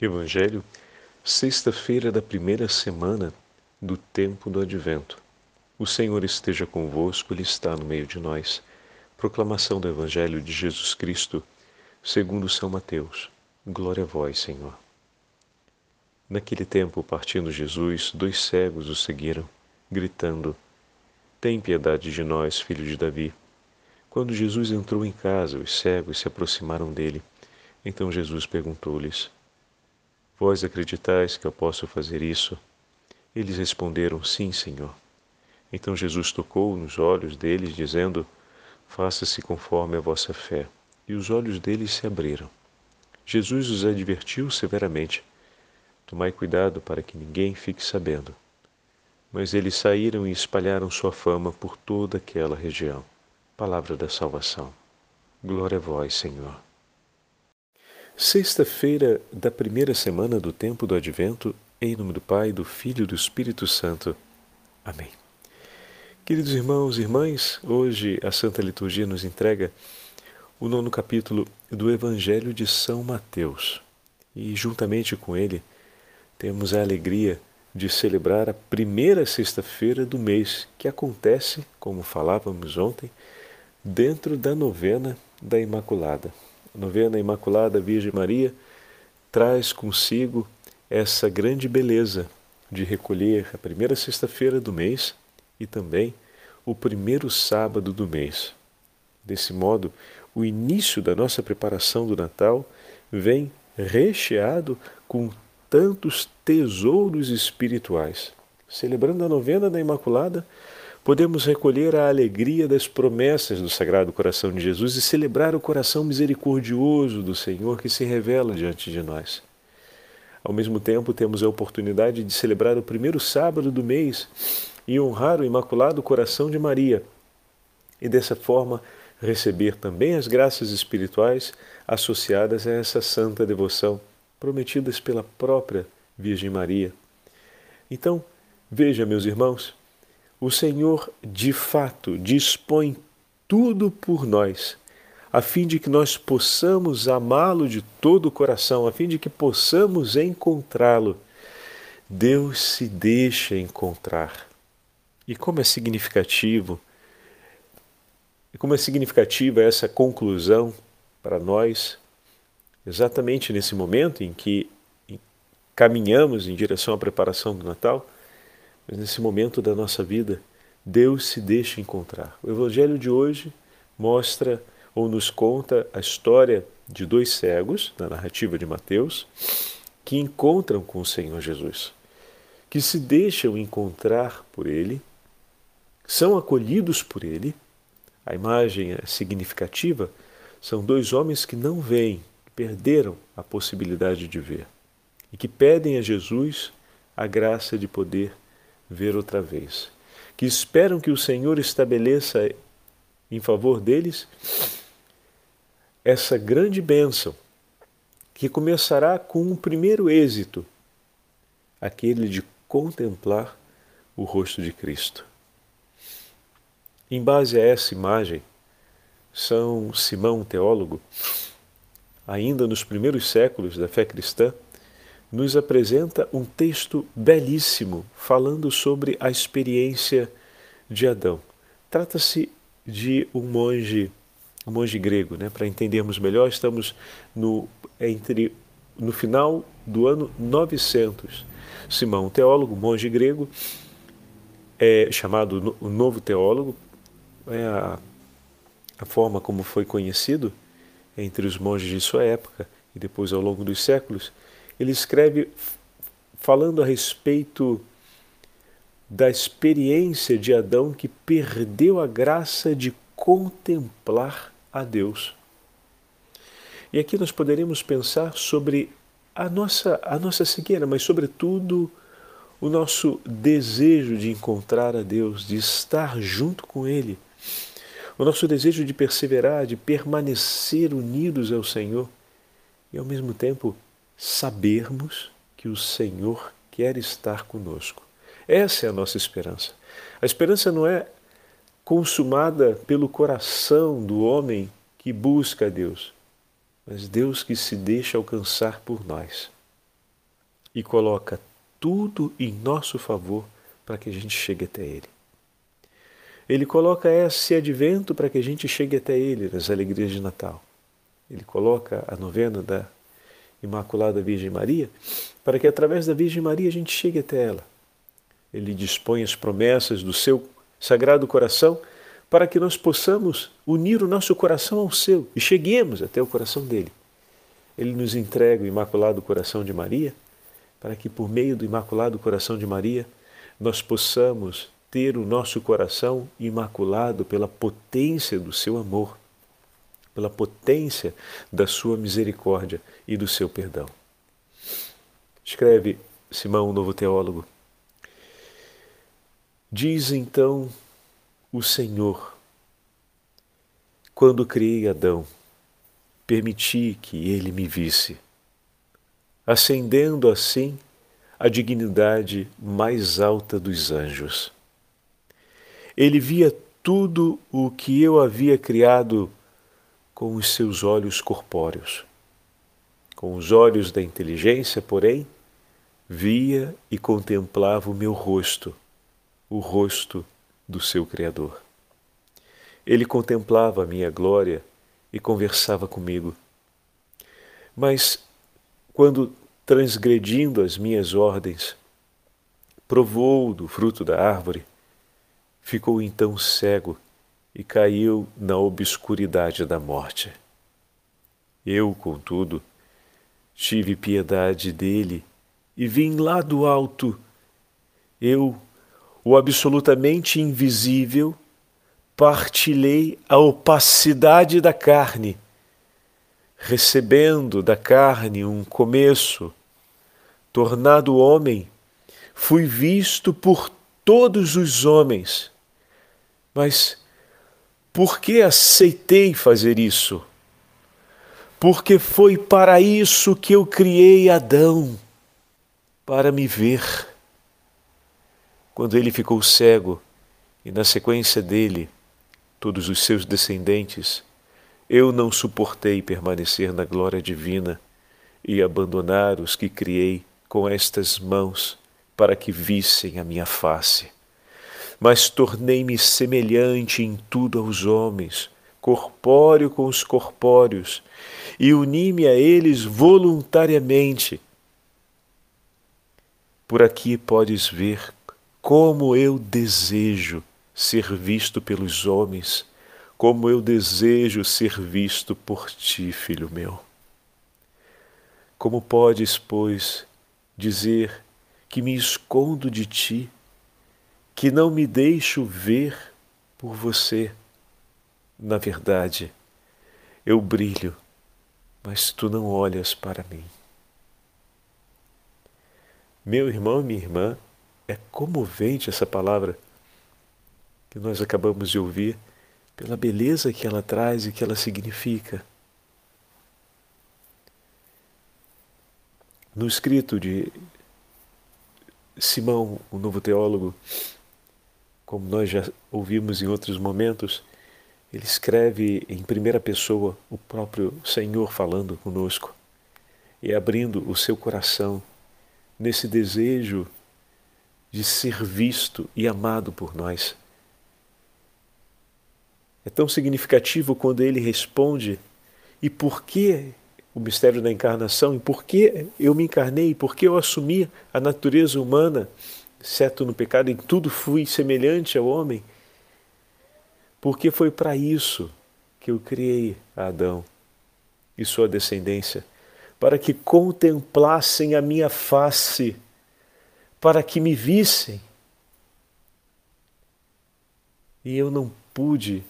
Evangelho, sexta-feira da primeira semana do tempo do Advento. O Senhor esteja convosco, Ele está no meio de nós. Proclamação do Evangelho de Jesus Cristo, segundo São Mateus. Glória a vós, Senhor. Naquele tempo, partindo Jesus, dois cegos o seguiram, gritando: Tem piedade de nós, filho de Davi. Quando Jesus entrou em casa, os cegos se aproximaram dele. Então Jesus perguntou-lhes: Vós acreditais que eu posso fazer isso? Eles responderam: Sim, Senhor. Então Jesus tocou nos olhos deles, dizendo: Faça-se conforme a vossa fé. E os olhos deles se abriram. Jesus os advertiu severamente: Tomai cuidado para que ninguém fique sabendo. Mas eles saíram e espalharam sua fama por toda aquela região. Palavra da salvação. Glória a vós, Senhor. Sexta-feira da primeira semana do tempo do Advento, em nome do Pai, do Filho e do Espírito Santo. Amém. Queridos irmãos e irmãs, hoje a Santa Liturgia nos entrega o nono capítulo do Evangelho de São Mateus. E juntamente com ele temos a alegria de celebrar a primeira sexta-feira do mês, que acontece, como falávamos ontem, dentro da novena da Imaculada. Novena Imaculada Virgem Maria traz consigo essa grande beleza de recolher a primeira sexta-feira do mês e também o primeiro sábado do mês. Desse modo, o início da nossa preparação do Natal vem recheado com tantos tesouros espirituais. Celebrando a novena da Imaculada, podemos recolher a alegria das promessas do Sagrado Coração de Jesus e celebrar o coração misericordioso do Senhor que se revela diante de nós. Ao mesmo tempo, temos a oportunidade de celebrar o primeiro sábado do mês e honrar o Imaculado Coração de Maria, e dessa forma receber também as graças espirituais associadas a essa santa devoção, prometidas pela própria Virgem Maria. Então, veja, meus irmãos, o Senhor de fato dispõe tudo por nós, a fim de que nós possamos amá-lo de todo o coração, a fim de que possamos encontrá-lo. Deus se deixa encontrar. E como é significativo, como é significativa essa conclusão para nós, exatamente nesse momento em que caminhamos em direção à preparação do Natal, mas nesse momento da nossa vida, Deus se deixa encontrar. O Evangelho de hoje mostra ou nos conta a história de dois cegos, na narrativa de Mateus, que encontram com o Senhor Jesus, que se deixam encontrar por Ele, são acolhidos por Ele. A imagem é significativa. São dois homens que não veem, perderam a possibilidade de ver e que pedem a Jesus a graça de poder ver outra vez, que esperam que o Senhor estabeleça em favor deles essa grande bênção, que começará com um primeiro êxito, aquele de contemplar o rosto de Cristo. Em base a essa imagem, São Simão, teólogo, ainda nos primeiros séculos da fé cristã, nos apresenta um texto belíssimo falando sobre a experiência de Adão. Trata-se de um monge, um monge grego, né? Para entendermos melhor, estamos no entre no final do ano 900. Simão, teólogo, monge grego, é chamado o novo teólogo, é a, a forma como foi conhecido entre os monges de sua época e depois ao longo dos séculos ele escreve falando a respeito da experiência de Adão que perdeu a graça de contemplar a Deus. E aqui nós poderemos pensar sobre a nossa, a nossa cegueira, mas, sobretudo, o nosso desejo de encontrar a Deus, de estar junto com Ele, o nosso desejo de perseverar, de permanecer unidos ao Senhor e, ao mesmo tempo, sabermos que o Senhor quer estar conosco. Essa é a nossa esperança. A esperança não é consumada pelo coração do homem que busca a Deus, mas Deus que se deixa alcançar por nós. e coloca tudo em nosso favor para que a gente chegue até Ele. Ele coloca esse advento para que a gente chegue até Ele nas alegrias de Natal. Ele coloca a novena da Imaculada Virgem Maria para que através da Virgem Maria a gente chegue até ela. Ele dispõe as promessas do seu sagrado coração para que nós possamos unir o nosso coração ao seu e cheguemos até o coração dele. Ele nos entrega o Imaculado Coração de Maria para que por meio do Imaculado Coração de Maria nós possamos ter o nosso coração imaculado pela potência do seu amor, pela potência da sua misericórdia e do seu perdão. Escreve Simão, o novo teólogo. Diz então o Senhor, quando criei Adão, permiti que ele me visse, ascendendo assim a dignidade mais alta dos anjos. Ele via tudo o que eu havia criado com os seus olhos corpóreos. Com os olhos da inteligência, porém, via e contemplava o meu rosto, o rosto do seu Criador. Ele contemplava a minha glória e conversava comigo. Mas, quando transgredindo as minhas ordens, provou do fruto da árvore, ficou então cego e caiu na obscuridade da morte. Eu, contudo, tive piedade dele e vim lá do alto. Eu, o absolutamente invisível, partilhei a opacidade da carne, recebendo da carne um começo, tornado homem, fui visto por todos os homens mas por que aceitei fazer isso? Porque foi para isso que eu criei Adão para me ver. Quando ele ficou cego e, na sequência dele, todos os seus descendentes, eu não suportei permanecer na glória divina e abandonar os que criei com estas mãos para que vissem a minha face mas tornei-me semelhante em tudo aos homens, corpóreo com os corpóreos, e uni-me a eles voluntariamente. Por aqui podes ver como eu desejo ser visto pelos homens, como eu desejo ser visto por ti, filho meu. Como podes, pois, dizer que me escondo de ti que não me deixo ver por você. Na verdade, eu brilho, mas tu não olhas para mim. Meu irmão e minha irmã, é comovente essa palavra que nós acabamos de ouvir, pela beleza que ela traz e que ela significa. No escrito de Simão, o novo teólogo, como nós já ouvimos em outros momentos, ele escreve em primeira pessoa o próprio Senhor falando conosco e abrindo o seu coração nesse desejo de ser visto e amado por nós. É tão significativo quando ele responde: e por que o mistério da encarnação? E por que eu me encarnei? E por que eu assumi a natureza humana? exceto no pecado, em tudo fui semelhante ao homem, porque foi para isso que eu criei Adão e sua descendência, para que contemplassem a minha face, para que me vissem. E eu não pude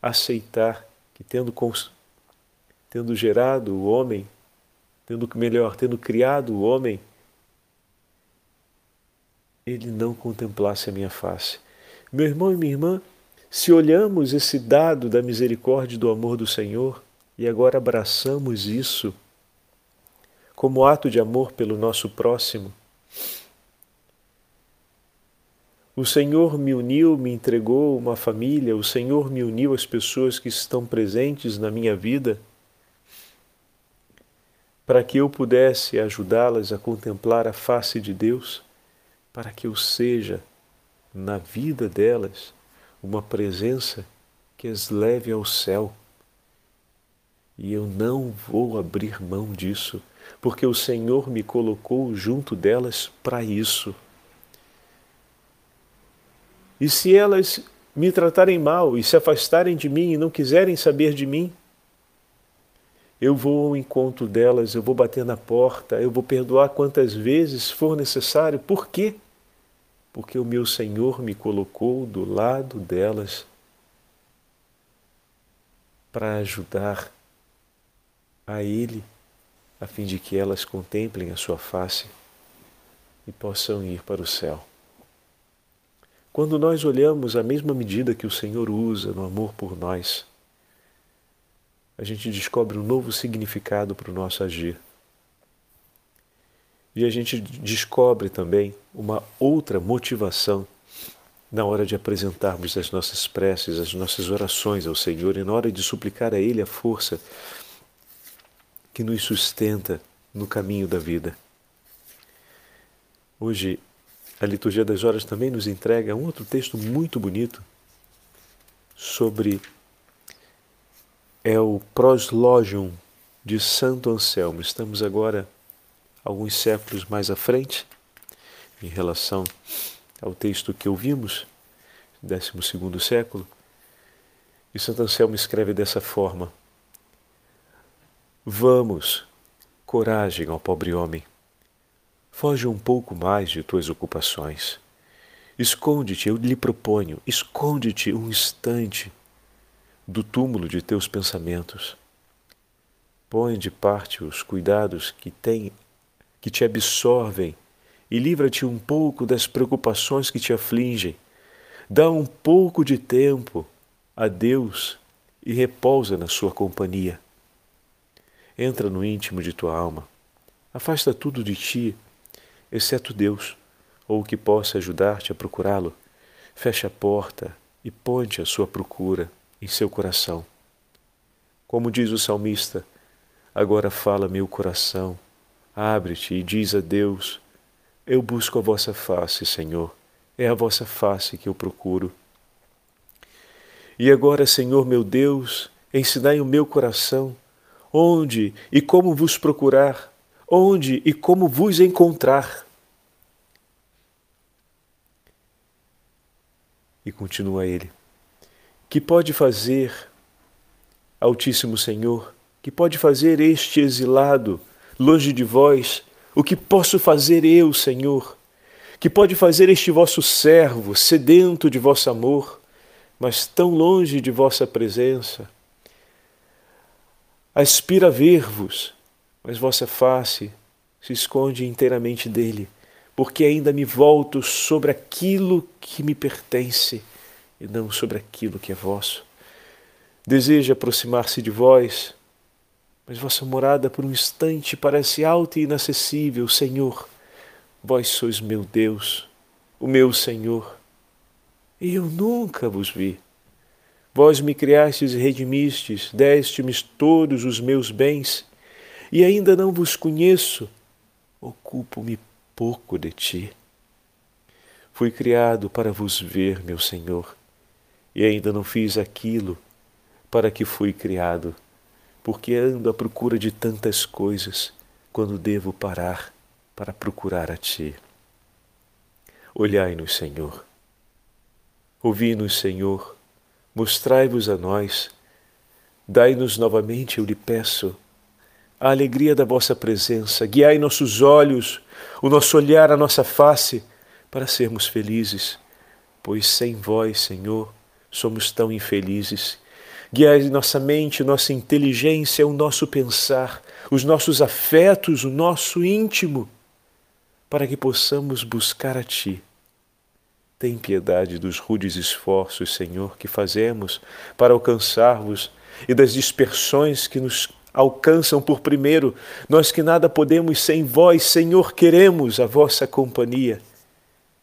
aceitar que, tendo, tendo gerado o homem, tendo melhor, tendo criado o homem, ele não contemplasse a minha face. Meu irmão e minha irmã, se olhamos esse dado da misericórdia e do amor do Senhor e agora abraçamos isso como ato de amor pelo nosso próximo, o Senhor me uniu, me entregou uma família, o Senhor me uniu às pessoas que estão presentes na minha vida para que eu pudesse ajudá-las a contemplar a face de Deus, para que eu seja na vida delas uma presença que as leve ao céu. E eu não vou abrir mão disso, porque o Senhor me colocou junto delas para isso. E se elas me tratarem mal e se afastarem de mim e não quiserem saber de mim, eu vou ao encontro delas, eu vou bater na porta, eu vou perdoar quantas vezes for necessário. Por quê? Porque o meu Senhor me colocou do lado delas para ajudar a Ele, a fim de que elas contemplem a Sua face e possam ir para o céu. Quando nós olhamos a mesma medida que o Senhor usa no amor por nós, a gente descobre um novo significado para o nosso agir. E a gente descobre também uma outra motivação na hora de apresentarmos as nossas preces, as nossas orações ao Senhor e na hora de suplicar a Ele a força que nos sustenta no caminho da vida. Hoje a liturgia das horas também nos entrega um outro texto muito bonito sobre é o Proslogium de Santo Anselmo. Estamos agora alguns séculos mais à frente em relação ao texto que ouvimos, 12 século, e Santo Anselmo escreve dessa forma: Vamos, coragem ao pobre homem, Foge um pouco mais de tuas ocupações. Esconde-te, eu lhe proponho, esconde-te um instante do túmulo de teus pensamentos. Põe de parte os cuidados que tem, que te absorvem e livra-te um pouco das preocupações que te afligem. Dá um pouco de tempo a Deus e repousa na sua companhia. Entra no íntimo de tua alma. Afasta tudo de ti exceto Deus, ou o que possa ajudar-te a procurá-lo, feche a porta e ponte a sua procura em seu coração. Como diz o salmista, agora fala meu coração, abre-te e diz a Deus: Eu busco a vossa face, Senhor, é a vossa face que eu procuro. E agora, Senhor meu Deus, ensinai o meu coração onde e como vos procurar onde e como vos encontrar. E continua ele: Que pode fazer, Altíssimo Senhor, que pode fazer este exilado, longe de vós, o que posso fazer eu, Senhor? Que pode fazer este vosso servo, sedento de vosso amor, mas tão longe de vossa presença? Aspira ver-vos, mas vossa face se esconde inteiramente dele, porque ainda me volto sobre aquilo que me pertence e não sobre aquilo que é vosso. Deseja aproximar-se de vós, mas vossa morada por um instante parece alta e inacessível, Senhor. Vós sois meu Deus, o meu Senhor, e eu nunca vos vi. Vós me criastes e redimistes, deste-me todos os meus bens, e ainda não vos conheço, ocupo-me pouco de ti. Fui criado para vos ver, meu Senhor, e ainda não fiz aquilo para que fui criado, porque ando à procura de tantas coisas quando devo parar para procurar a ti. Olhai-nos, Senhor. Ouvi-nos, Senhor. Mostrai-vos a nós. Dai-nos novamente, eu lhe peço, a alegria da vossa presença. Guiai nossos olhos, o nosso olhar, a nossa face, para sermos felizes, pois sem vós, Senhor, somos tão infelizes. Guiai nossa mente, nossa inteligência, o nosso pensar, os nossos afetos, o nosso íntimo, para que possamos buscar a Ti. Tem piedade dos rudes esforços, Senhor, que fazemos para alcançar-vos e das dispersões que nos alcançam por primeiro. Nós que nada podemos sem vós, Senhor, queremos a vossa companhia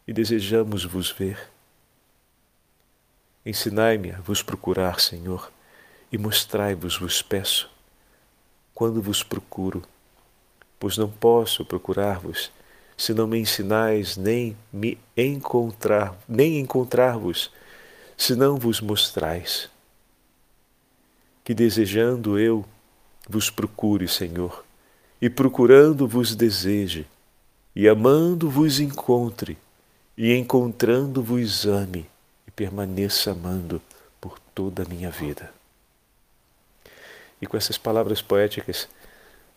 e desejamos vos ver. Ensinai-me a vos procurar, Senhor, e mostrai-vos, vos peço, quando vos procuro, pois não posso procurar-vos se não me ensinais nem me encontrar, nem encontrar-vos, se não vos mostrais. Que desejando eu vos procure, Senhor, e procurando vos deseje, e amando vos encontre, e encontrando vos ame, e permaneça amando por toda a minha vida. E com essas palavras poéticas,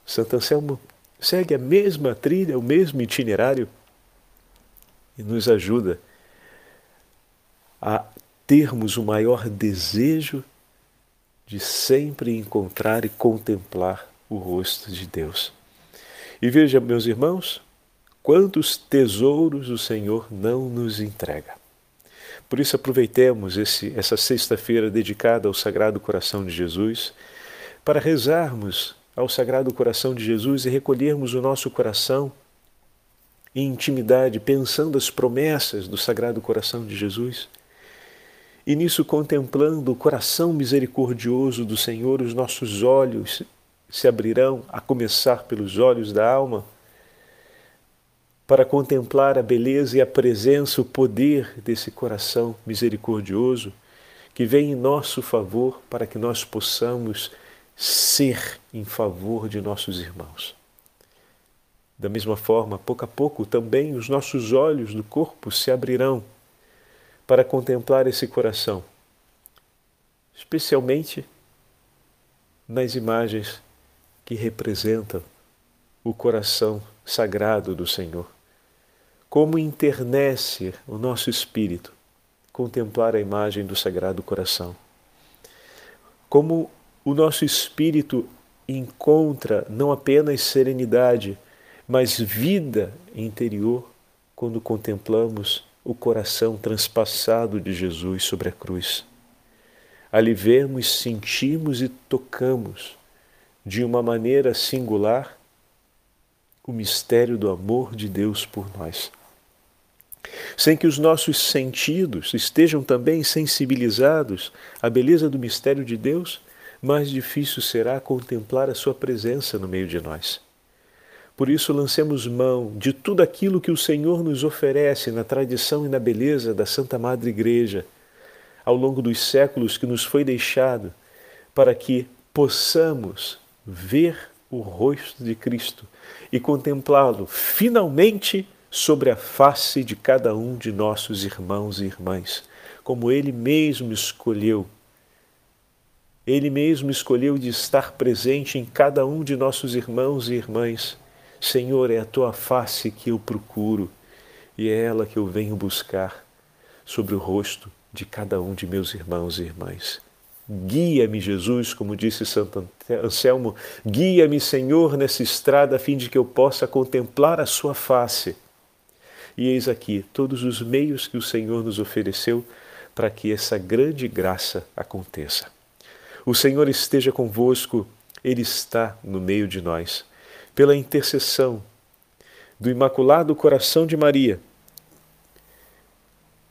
Santo Anselmo segue a mesma trilha, o mesmo itinerário e nos ajuda a termos o maior desejo de sempre encontrar e contemplar o rosto de Deus. E veja, meus irmãos, quantos tesouros o Senhor não nos entrega. Por isso, aproveitemos esse, essa sexta-feira dedicada ao Sagrado Coração de Jesus para rezarmos ao Sagrado Coração de Jesus e recolhermos o nosso coração em intimidade, pensando as promessas do Sagrado Coração de Jesus. E nisso, contemplando o coração misericordioso do Senhor, os nossos olhos se abrirão, a começar pelos olhos da alma, para contemplar a beleza e a presença, o poder desse coração misericordioso que vem em nosso favor para que nós possamos ser em favor de nossos irmãos. Da mesma forma, pouco a pouco, também os nossos olhos do corpo se abrirão para contemplar esse coração, especialmente nas imagens que representam o coração sagrado do Senhor. Como internece o nosso espírito contemplar a imagem do Sagrado Coração. Como o nosso espírito encontra não apenas serenidade, mas vida interior quando contemplamos o coração transpassado de Jesus sobre a cruz. Ali vemos, sentimos e tocamos de uma maneira singular o mistério do amor de Deus por nós. Sem que os nossos sentidos estejam também sensibilizados à beleza do mistério de Deus, mais difícil será contemplar a Sua presença no meio de nós. Por isso, lancemos mão de tudo aquilo que o Senhor nos oferece na tradição e na beleza da Santa Madre Igreja, ao longo dos séculos que nos foi deixado, para que possamos ver o rosto de Cristo e contemplá-lo finalmente sobre a face de cada um de nossos irmãos e irmãs, como Ele mesmo escolheu ele mesmo escolheu de estar presente em cada um de nossos irmãos e irmãs. Senhor, é a tua face que eu procuro e é ela que eu venho buscar sobre o rosto de cada um de meus irmãos e irmãs. Guia-me, Jesus, como disse Santo Anselmo, guia-me, Senhor, nessa estrada a fim de que eu possa contemplar a Sua face. E eis aqui todos os meios que o Senhor nos ofereceu para que essa grande graça aconteça. O Senhor esteja convosco, Ele está no meio de nós. Pela intercessão do Imaculado Coração de Maria,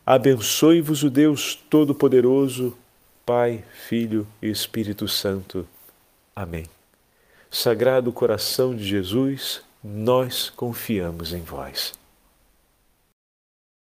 abençoe-vos o Deus Todo-Poderoso, Pai, Filho e Espírito Santo. Amém. Sagrado Coração de Jesus, nós confiamos em vós.